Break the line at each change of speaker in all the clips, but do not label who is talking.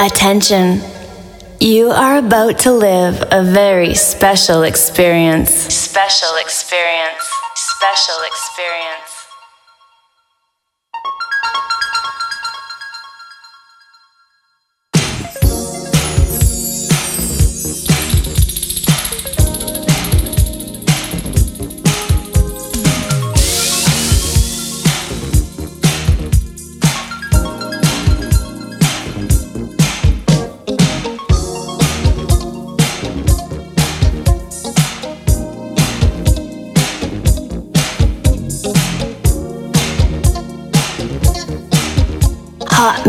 Attention. You are about to live a very special experience. Special experience. Special experience.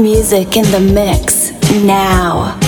Music in the mix now.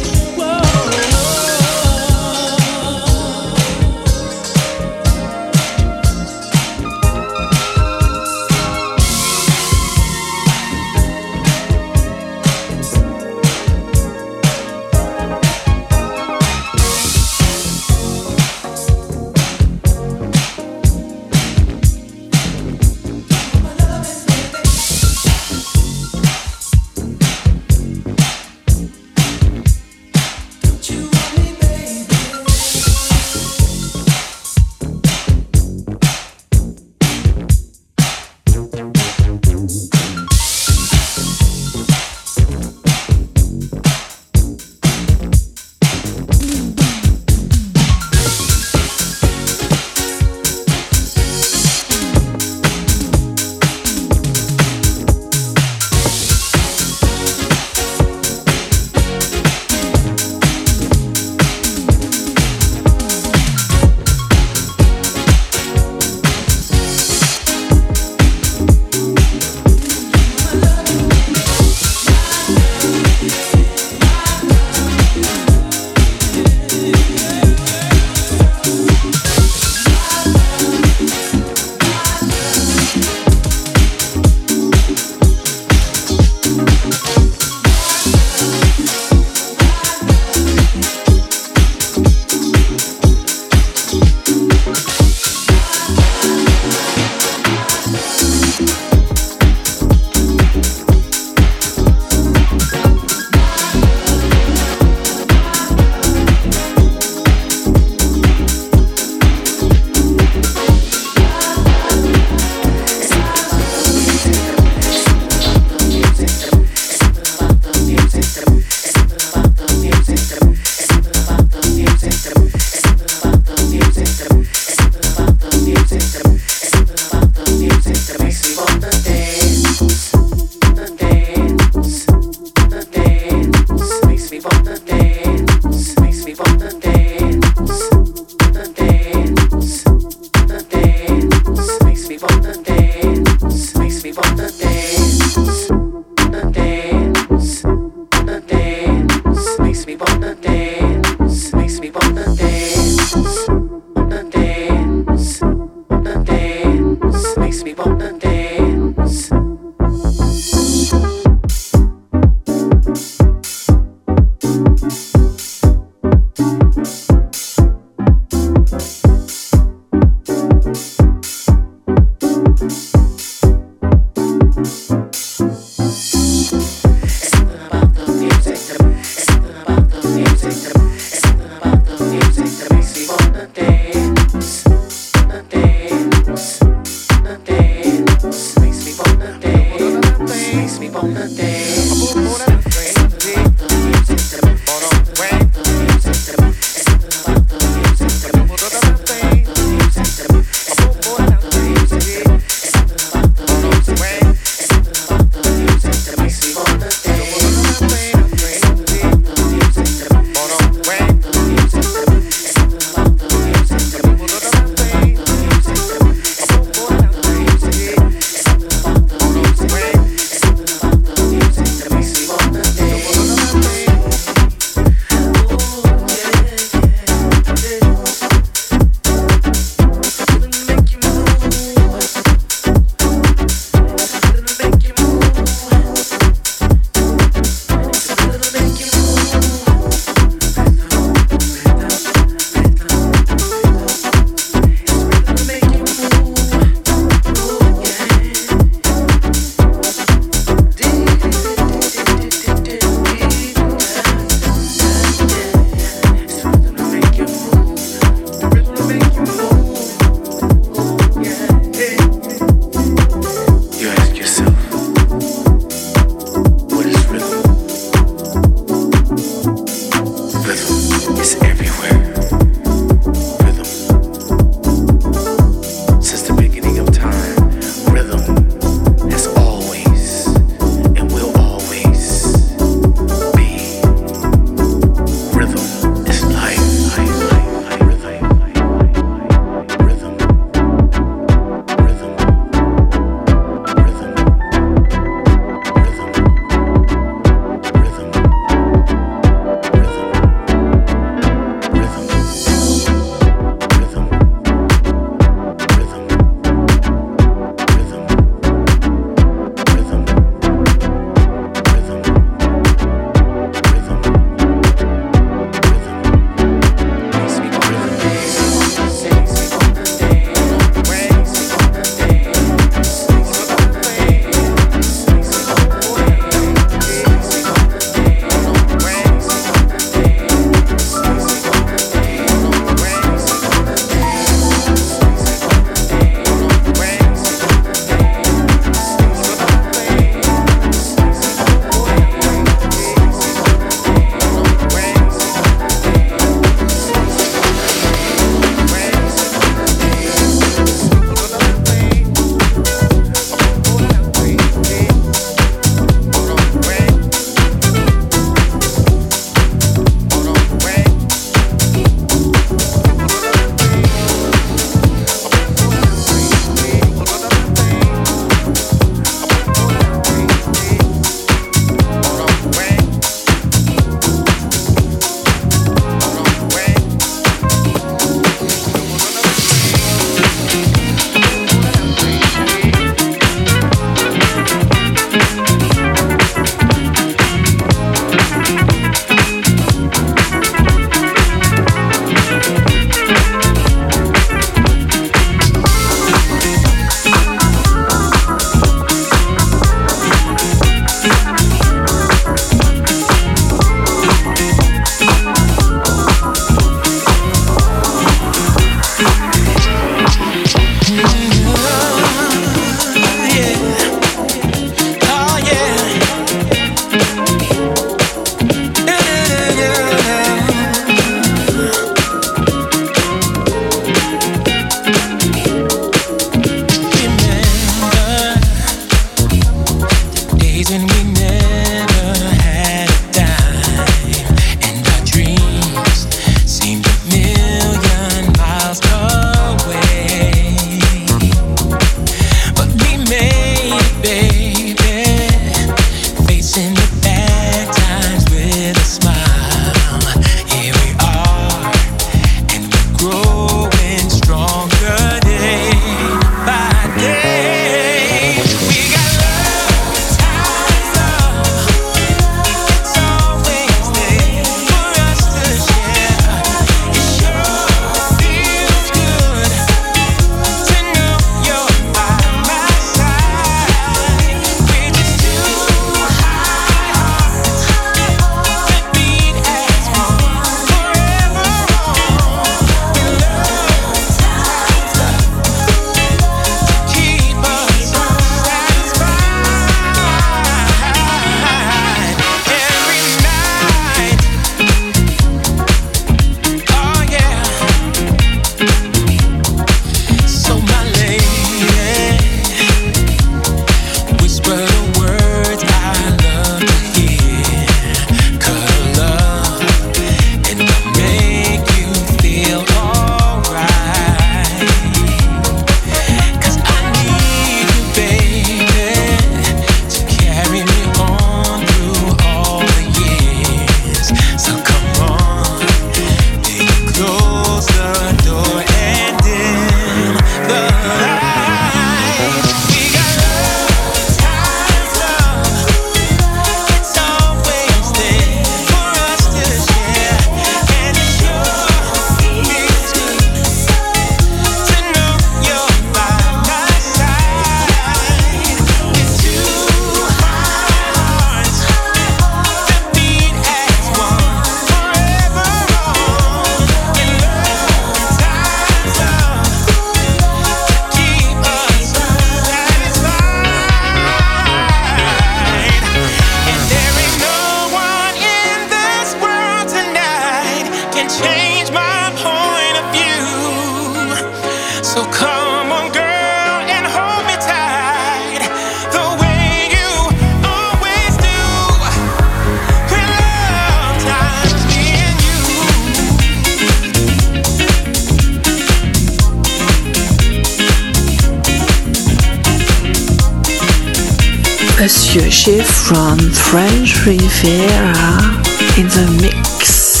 Monsieur G from French Riviera in the mix.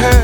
My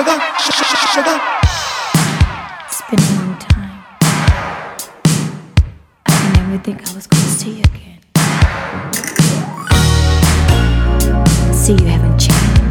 sugar, sugar, sugar. It's been a long time. I didn't ever think I was going to see you again. See, you haven't changed.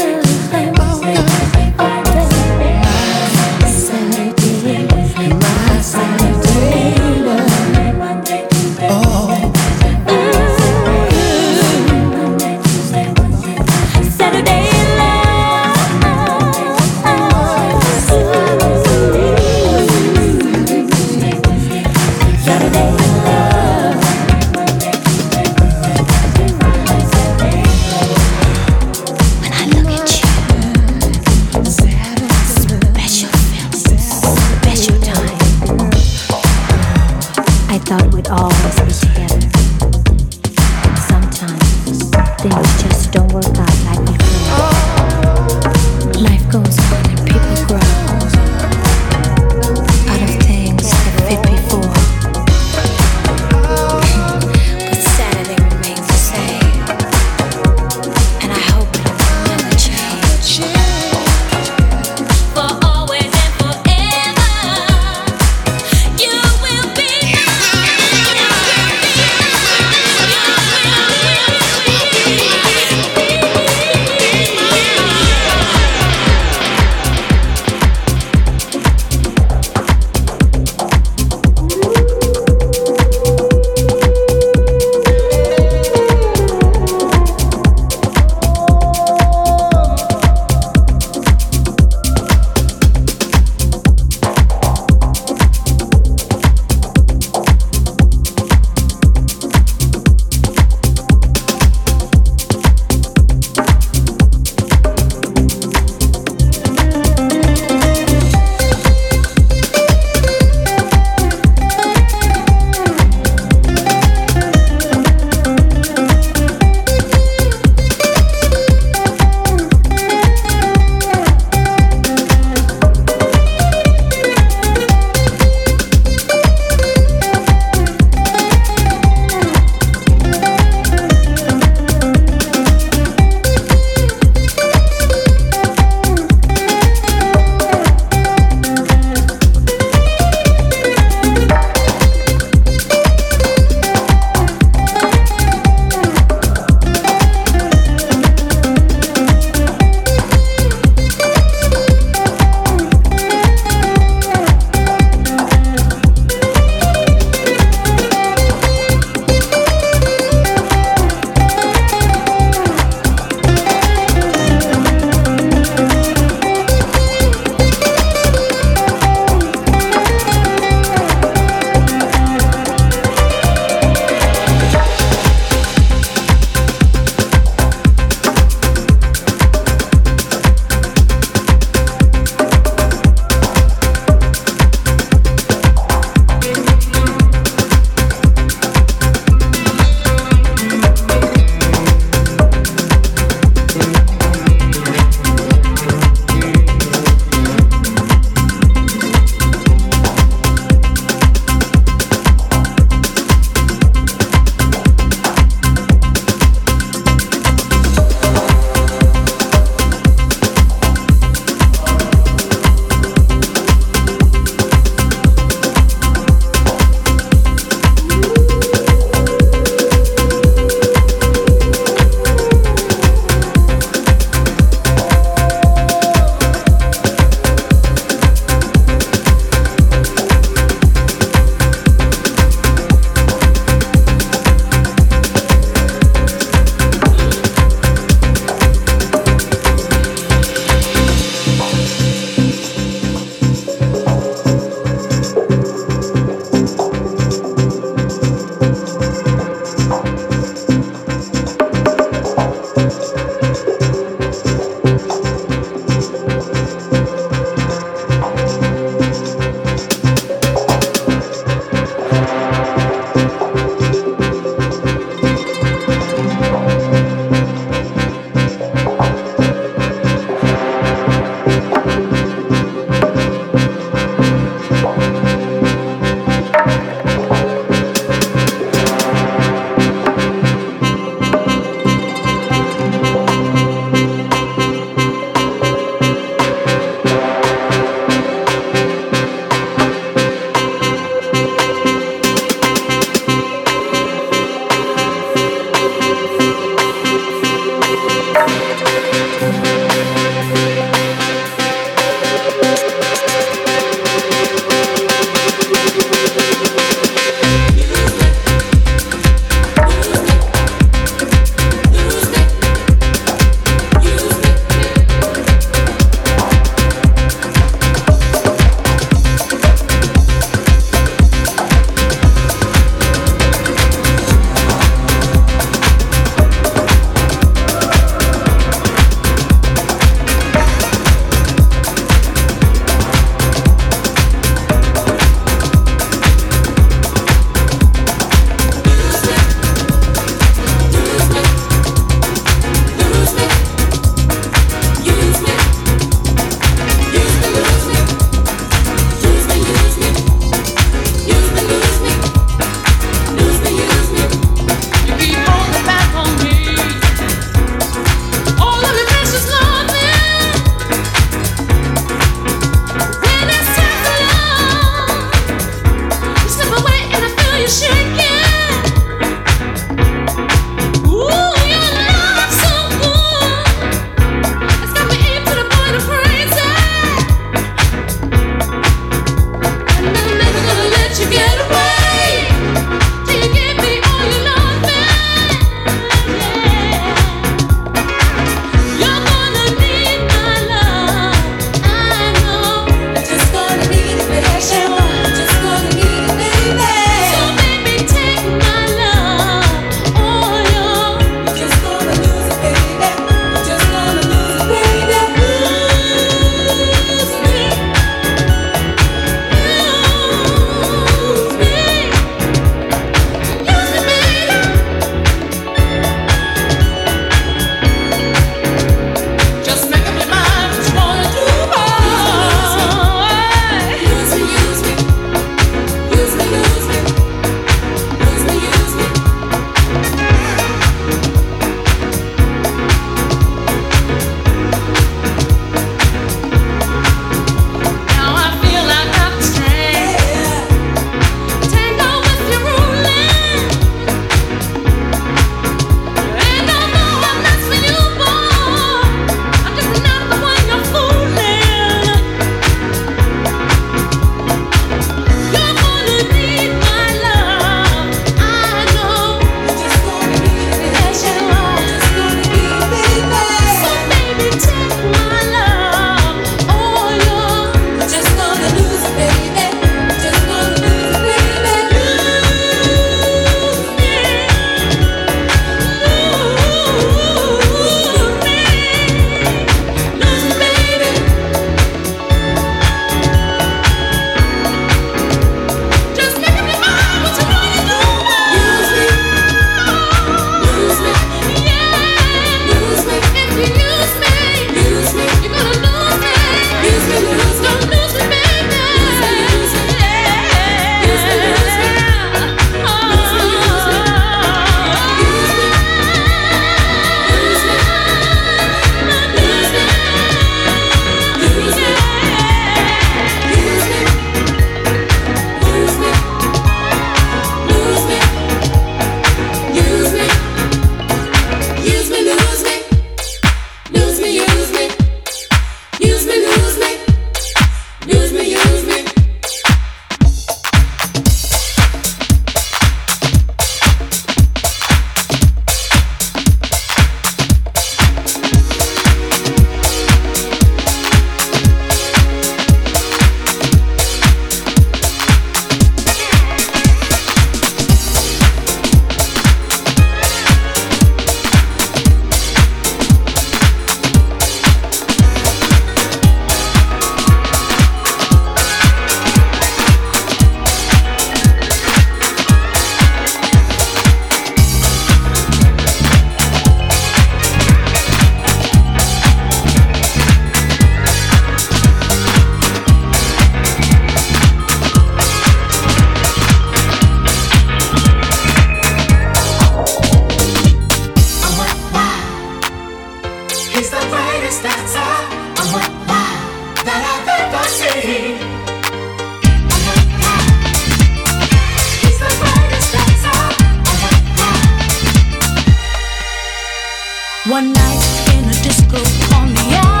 Do night in a disco night, yeah, you